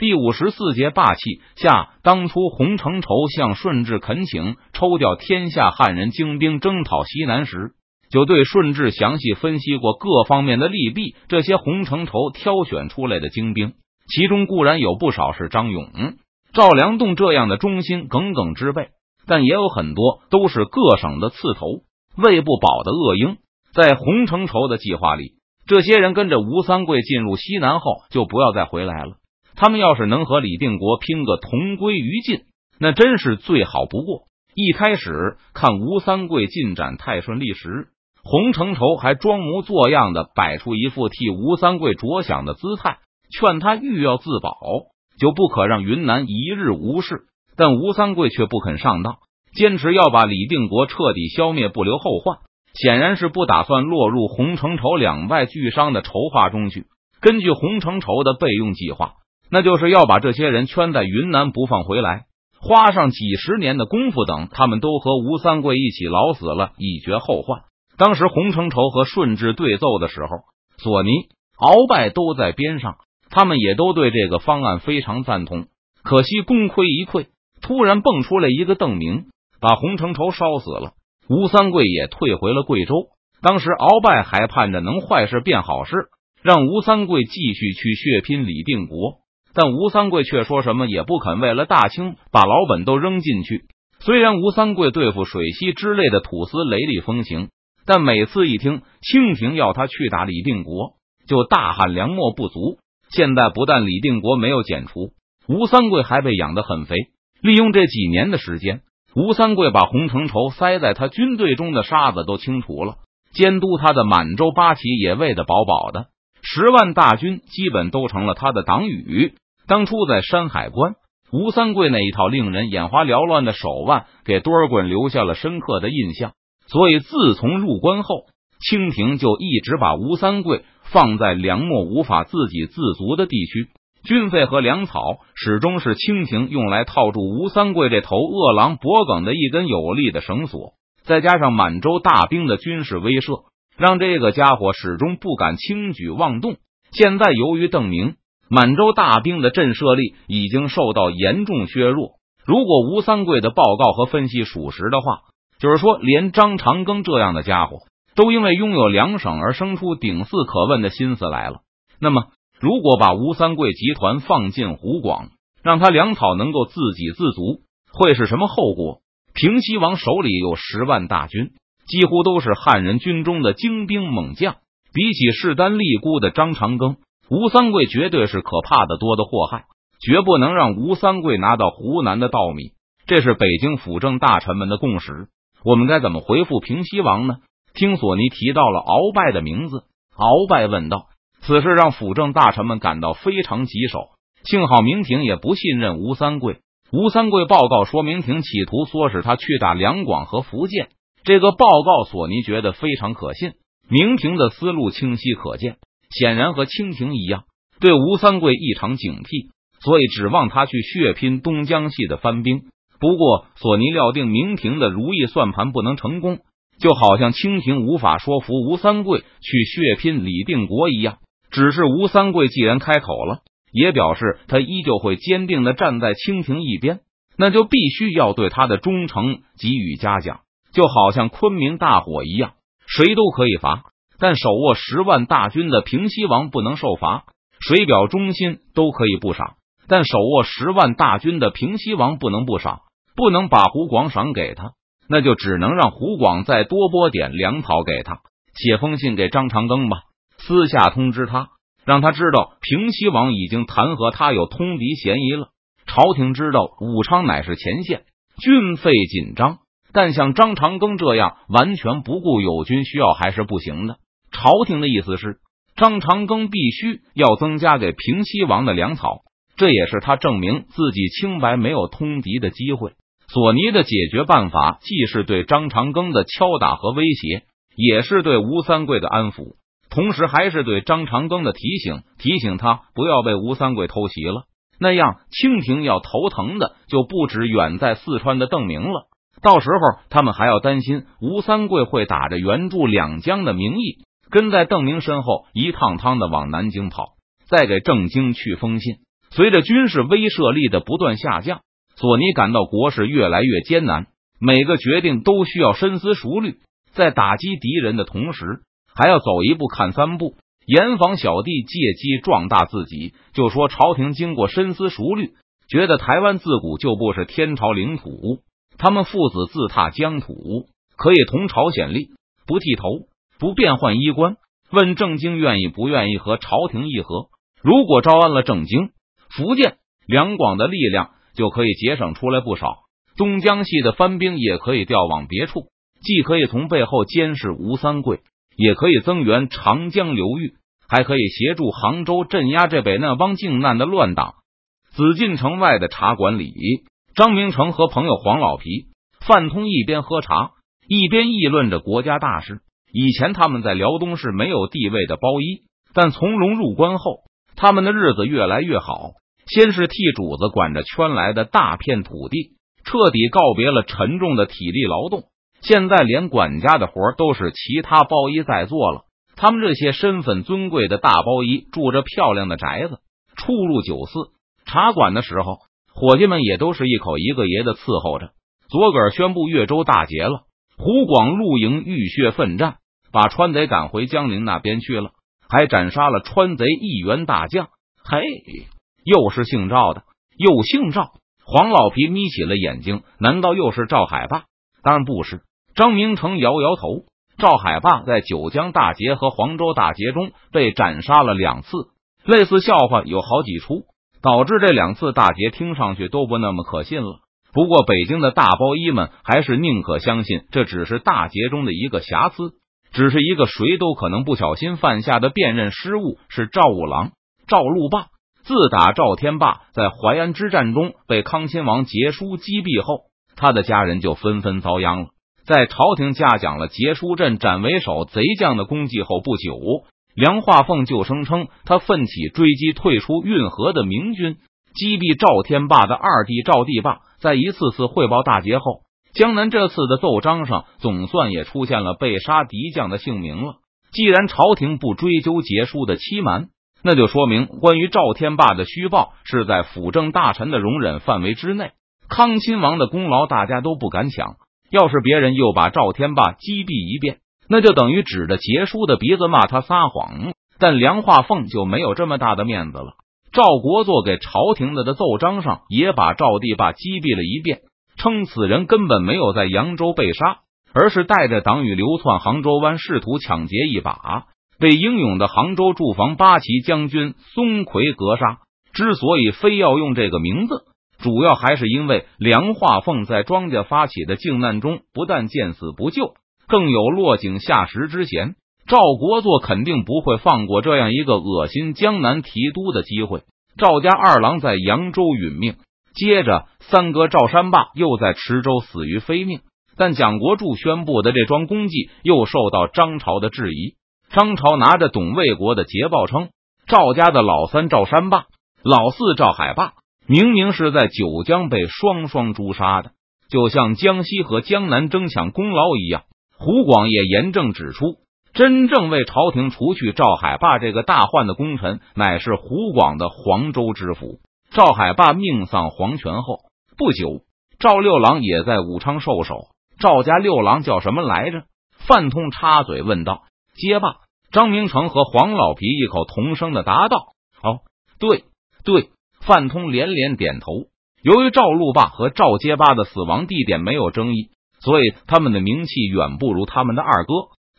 第五十四节霸气下，当初洪承畴向顺治恳请抽调天下汉人精兵征讨西南时，就对顺治详细分析过各方面的利弊。这些洪承畴挑选出来的精兵，其中固然有不少是张勇、赵良栋这样的忠心耿耿之辈，但也有很多都是各省的刺头、喂不饱的恶鹰。在洪承畴的计划里，这些人跟着吴三桂进入西南后，就不要再回来了。他们要是能和李定国拼个同归于尽，那真是最好不过。一开始看吴三桂进展太顺利时，洪承畴还装模作样的摆出一副替吴三桂着想的姿态，劝他欲要自保，就不可让云南一日无事。但吴三桂却不肯上当，坚持要把李定国彻底消灭，不留后患。显然是不打算落入洪承畴两败俱伤的筹划中去。根据洪承畴的备用计划。那就是要把这些人圈在云南不放回来，花上几十年的功夫，等他们都和吴三桂一起老死了，以绝后患。当时洪承畴和顺治对奏的时候，索尼、鳌拜都在边上，他们也都对这个方案非常赞同。可惜功亏一篑，突然蹦出来一个邓明，把洪承畴烧死了。吴三桂也退回了贵州。当时鳌拜还盼着能坏事变好事，让吴三桂继续去血拼李定国。但吴三桂却说什么也不肯为了大清把老本都扔进去。虽然吴三桂对付水西之类的土司雷厉风行，但每次一听清廷要他去打李定国，就大喊粮秣不足。现在不但李定国没有剪除，吴三桂还被养得很肥。利用这几年的时间，吴三桂把洪承畴塞在他军队中的沙子都清除了，监督他的满洲八旗也喂得饱饱的。十万大军基本都成了他的党羽。当初在山海关，吴三桂那一套令人眼花缭乱的手腕，给多尔衮留下了深刻的印象。所以自从入关后，清廷就一直把吴三桂放在粮秣无法自给自足的地区，军费和粮草始终是清廷用来套住吴三桂这头饿狼脖梗的一根有力的绳索。再加上满洲大兵的军事威慑。让这个家伙始终不敢轻举妄动。现在由于邓明，满洲大兵的震慑力已经受到严重削弱。如果吴三桂的报告和分析属实的话，就是说，连张长庚这样的家伙都因为拥有两省而生出顶肆可问的心思来了。那么，如果把吴三桂集团放进湖广，让他粮草能够自给自足，会是什么后果？平西王手里有十万大军。几乎都是汉人军中的精兵猛将，比起势单力孤的张长庚，吴三桂绝对是可怕的多的祸害，绝不能让吴三桂拿到湖南的稻米。这是北京辅政大臣们的共识。我们该怎么回复平西王呢？听索尼提到了鳌拜的名字，鳌拜问道：“此事让辅政大臣们感到非常棘手。幸好明廷也不信任吴三桂。吴三桂报告说明廷企图唆使他去打两广和福建。”这个报告，索尼觉得非常可信。明廷的思路清晰可见，显然和清廷一样，对吴三桂异常警惕，所以指望他去血拼东江系的番兵。不过，索尼料定明廷的如意算盘不能成功，就好像清廷无法说服吴三桂去血拼李定国一样。只是吴三桂既然开口了，也表示他依旧会坚定的站在清廷一边，那就必须要对他的忠诚给予嘉奖。就好像昆明大火一样，谁都可以罚，但手握十万大军的平西王不能受罚。水表忠心都可以不赏，但手握十万大军的平西王不能不赏，不能把湖广赏给他，那就只能让湖广再多拨点粮草给他。写封信给张长庚吧，私下通知他，让他知道平西王已经弹劾他有通敌嫌疑了。朝廷知道武昌乃是前线，军费紧张。但像张长庚这样完全不顾友军需要还是不行的。朝廷的意思是，张长庚必须要增加给平西王的粮草，这也是他证明自己清白没有通敌的机会。索尼的解决办法既是对张长庚的敲打和威胁，也是对吴三桂的安抚，同时还是对张长庚的提醒，提醒他不要被吴三桂偷袭了。那样，清廷要头疼的就不止远在四川的邓明了。到时候，他们还要担心吴三桂会打着援助两江的名义，跟在邓明身后一趟趟的往南京跑，再给郑经去封信。随着军事威慑力的不断下降，索尼感到国事越来越艰难，每个决定都需要深思熟虑，在打击敌人的同时，还要走一步看三步，严防小弟借机壮大自己。就说朝廷经过深思熟虑，觉得台湾自古就不是天朝领土，他们父子自踏疆土，可以同朝显立，不剃头，不变换衣冠。问郑经愿意不愿意和朝廷议和？如果招安了郑经，福建两广的力量就可以节省出来不少。东江系的番兵也可以调往别处，既可以从背后监视吴三桂，也可以增援长江流域，还可以协助杭州镇压这北那帮靖难的乱党。紫禁城外的茶馆里，张明成和朋友黄老皮、范通一边喝茶，一边议论着国家大事。以前他们在辽东是没有地位的包衣，但从容入关后，他们的日子越来越好。先是替主子管着圈来的大片土地，彻底告别了沉重的体力劳动。现在连管家的活都是其他包衣在做了。他们这些身份尊贵的大包衣住着漂亮的宅子，出入酒肆、茶馆的时候，伙计们也都是一口一个爷的伺候着。左个宣布越州大捷了，湖广陆营浴血奋战。把川贼赶回江陵那边去了，还斩杀了川贼一员大将。嘿，又是姓赵的，又姓赵。黄老皮眯起了眼睛，难道又是赵海霸？当然不是。张明成摇摇头。赵海霸在九江大捷和黄州大捷中被斩杀了两次，类似笑话有好几出，导致这两次大捷听上去都不那么可信了。不过北京的大包衣们还是宁可相信这只是大捷中的一个瑕疵。只是一个谁都可能不小心犯下的辨认失误，是赵五郎赵路霸。自打赵天霸在淮安之战中被康亲王杰书击毙后，他的家人就纷纷遭殃了。在朝廷嘉奖了杰书镇斩为首贼将的功绩后不久，梁化凤就声称他奋起追击退出运河的明军，击毙赵天霸的二弟赵地霸。在一次次汇报大捷后。江南这次的奏章上，总算也出现了被杀敌将的姓名了。既然朝廷不追究杰书的欺瞒，那就说明关于赵天霸的虚报是在辅政大臣的容忍范围之内。康亲王的功劳大家都不敢抢，要是别人又把赵天霸击毙一遍，那就等于指着杰书的鼻子骂他撒谎。但梁化凤就没有这么大的面子了。赵国作给朝廷的的奏章上，也把赵地霸击毙了一遍。称此人根本没有在扬州被杀，而是带着党羽流窜杭州湾，试图抢劫一把，被英勇的杭州驻防八旗将军松奎格杀。之所以非要用这个名字，主要还是因为梁化凤在庄稼发起的靖难中不但见死不救，更有落井下石之嫌。赵国作肯定不会放过这样一个恶心江南提督的机会。赵家二郎在扬州殒命。接着，三哥赵山霸又在池州死于非命，但蒋国柱宣布的这桩功绩又受到张朝的质疑。张朝拿着董卫国的捷报称，赵家的老三赵山霸、老四赵海霸明明是在九江被双双诛杀的，就像江西和江南争抢功劳一样。胡广也严正指出，真正为朝廷除去赵海霸这个大患的功臣，乃是胡广的黄州知府。赵海霸命丧黄泉后不久，赵六郎也在武昌受首。赵家六郎叫什么来着？范通插嘴问道。结罢，张明成和黄老皮异口同声的答道：“哦，对对。”范通连连点头。由于赵路霸和赵结巴的死亡地点没有争议，所以他们的名气远不如他们的二哥、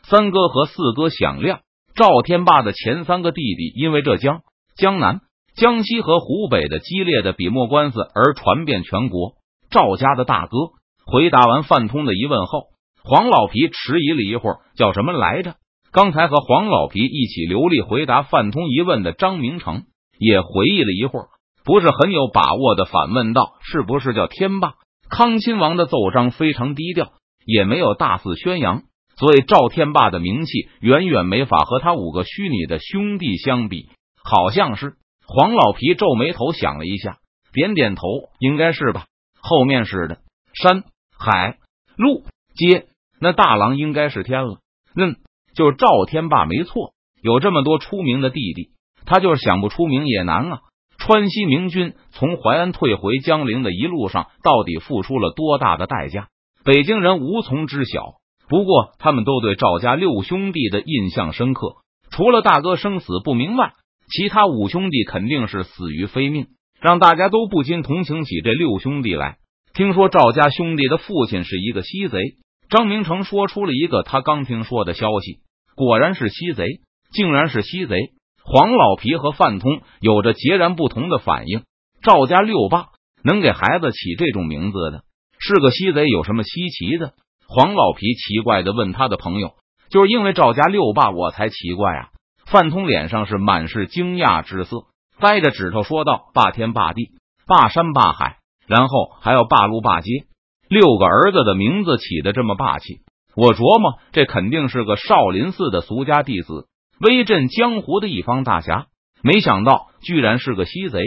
三哥和四哥响亮。赵天霸的前三个弟弟因为浙江、江南。江西和湖北的激烈的笔墨官司而传遍全国。赵家的大哥回答完范通的疑问后，黄老皮迟疑了一会儿，叫什么来着？刚才和黄老皮一起流利回答范通疑问的张明成也回忆了一会儿，不是很有把握的反问道：“是不是叫天霸？”康亲王的奏章非常低调，也没有大肆宣扬，所以赵天霸的名气远远没法和他五个虚拟的兄弟相比。好像是。黄老皮皱眉头，想了一下，点点头，应该是吧。后面是的，山海路街，那大郎应该是天了。嗯，就是赵天霸没错。有这么多出名的弟弟，他就是想不出名也难啊。川西明军从淮安退回江陵的一路上，到底付出了多大的代价？北京人无从知晓。不过，他们都对赵家六兄弟的印象深刻。除了大哥生死不明外，其他五兄弟肯定是死于非命，让大家都不禁同情起这六兄弟来。听说赵家兄弟的父亲是一个西贼，张明成说出了一个他刚听说的消息，果然是西贼，竟然是西贼。黄老皮和范通有着截然不同的反应。赵家六爸能给孩子起这种名字的，是个西贼，有什么稀奇的？黄老皮奇怪的问他的朋友：“就是因为赵家六爸，我才奇怪啊！”范通脸上是满是惊讶之色，掰着指头说道：“霸天霸地，霸山霸海，然后还要霸路霸街，六个儿子的名字起的这么霸气，我琢磨这肯定是个少林寺的俗家弟子。”威震江湖的一方大侠，没想到居然是个西贼。